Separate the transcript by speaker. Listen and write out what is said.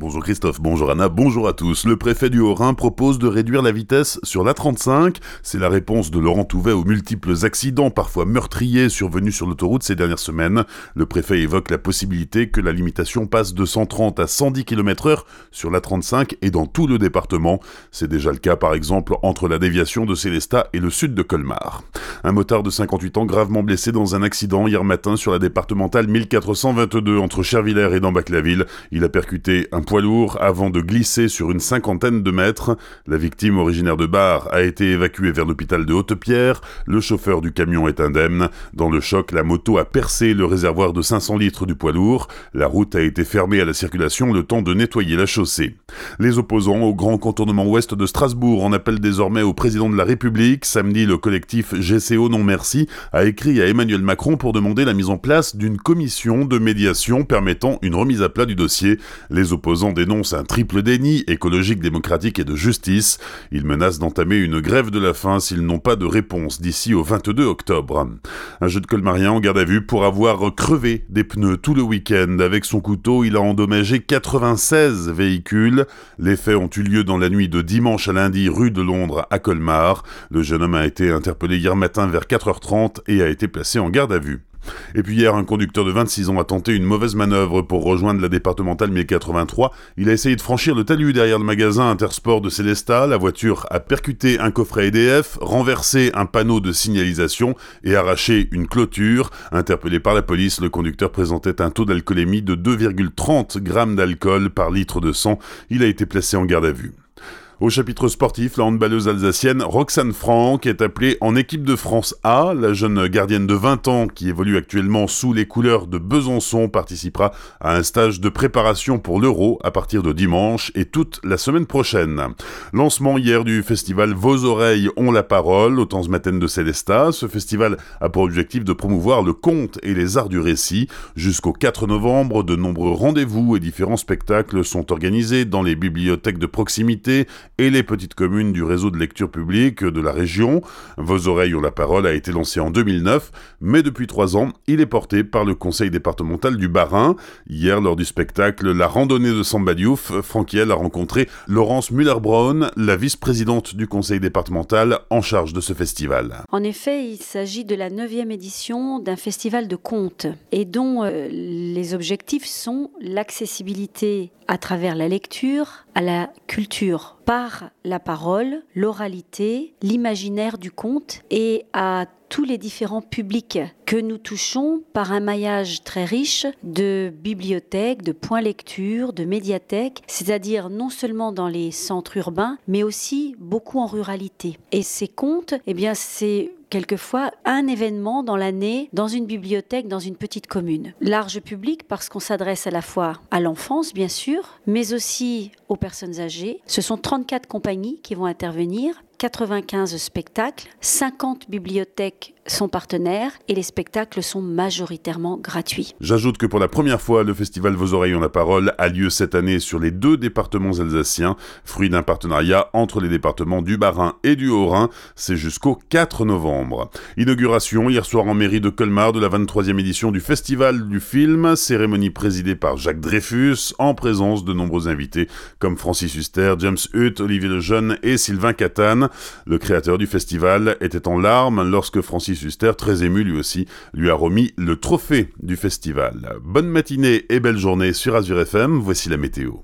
Speaker 1: Bonjour Christophe, bonjour Anna, bonjour à tous. Le préfet du Haut-Rhin propose de réduire la vitesse sur la 35. C'est la réponse de Laurent Touvet aux multiples accidents, parfois meurtriers, survenus sur l'autoroute ces dernières semaines. Le préfet évoque la possibilité que la limitation passe de 130 à 110 km heure sur la 35 et dans tout le département. C'est déjà le cas par exemple entre la déviation de Célestat et le sud de Colmar. Un motard de 58 ans gravement blessé dans un accident hier matin sur la départementale 1422 entre Chervillers et Dambac-la-Ville. Il a percuté un poids lourd avant de glisser sur une cinquantaine de mètres. La victime originaire de Bar a été évacuée vers l'hôpital de Haute-Pierre. Le chauffeur du camion est indemne. Dans le choc, la moto a percé le réservoir de 500 litres du poids lourd. La route a été fermée à la circulation le temps de nettoyer la chaussée. Les opposants au grand contournement ouest de Strasbourg en appellent désormais au président de la République. Samedi, le collectif GCO Non Merci a écrit à Emmanuel Macron pour demander la mise en place d'une commission de médiation permettant une remise à plat du dossier. Les opposants dénonce un triple déni écologique, démocratique et de justice. Ils menacent d'entamer une grève de la faim s'ils n'ont pas de réponse d'ici au 22 octobre. Un jeu de colmarien en garde à vue pour avoir crevé des pneus tout le week-end. Avec son couteau, il a endommagé 96 véhicules. Les faits ont eu lieu dans la nuit de dimanche à lundi rue de Londres à Colmar. Le jeune homme a été interpellé hier matin vers 4h30 et a été placé en garde à vue. Et puis hier, un conducteur de 26 ans a tenté une mauvaise manœuvre pour rejoindre la départementale 1083. Il a essayé de franchir le talus derrière le magasin Intersport de Célestat. La voiture a percuté un coffret EDF, renversé un panneau de signalisation et arraché une clôture. Interpellé par la police, le conducteur présentait un taux d'alcoolémie de 2,30 grammes d'alcool par litre de sang. Il a été placé en garde à vue. Au chapitre sportif, la handballeuse alsacienne Roxane Franck est appelée en équipe de France A. La jeune gardienne de 20 ans qui évolue actuellement sous les couleurs de Besançon participera à un stage de préparation pour l'Euro à partir de dimanche et toute la semaine prochaine. Lancement hier du festival Vos oreilles ont la parole au temps matin de Célestat. Ce festival a pour objectif de promouvoir le conte et les arts du récit. Jusqu'au 4 novembre, de nombreux rendez-vous et différents spectacles sont organisés dans les bibliothèques de proximité et les petites communes du réseau de lecture publique de la région. Vos oreilles ont la parole a été lancé en 2009, mais depuis trois ans, il est porté par le conseil départemental du Bas-Rhin. Hier, lors du spectacle La randonnée de Sambadiouf, Franquiel a rencontré Laurence Müller-Braun, la vice-présidente du conseil départemental en charge de ce festival.
Speaker 2: En effet, il s'agit de la neuvième édition d'un festival de contes et dont euh, les objectifs sont l'accessibilité à travers la lecture à la culture par la parole, l'oralité, l'imaginaire du conte et à tous les différents publics que nous touchons par un maillage très riche de bibliothèques, de points lecture, de médiathèques, c'est-à-dire non seulement dans les centres urbains, mais aussi beaucoup en ruralité. Et ces contes, eh bien, c'est quelquefois un événement dans l'année dans une bibliothèque dans une petite commune. Large public parce qu'on s'adresse à la fois à l'enfance bien sûr, mais aussi aux personnes âgées. Ce sont 34 compagnies qui vont intervenir 95 spectacles, 50 bibliothèques sont partenaires et les spectacles sont majoritairement gratuits.
Speaker 1: J'ajoute que pour la première fois, le festival Vos oreilles ont la parole a lieu cette année sur les deux départements alsaciens, fruit d'un partenariat entre les départements du Bas-Rhin et du Haut-Rhin. C'est jusqu'au 4 novembre. Inauguration hier soir en mairie de Colmar de la 23e édition du Festival du film, cérémonie présidée par Jacques Dreyfus en présence de nombreux invités comme Francis Huster, James Hutt, Olivier Lejeune et Sylvain Catane. Le créateur du festival était en larmes lorsque Francis Huster, très ému lui aussi, lui a remis le trophée du festival. Bonne matinée et belle journée sur Azure FM, voici la météo.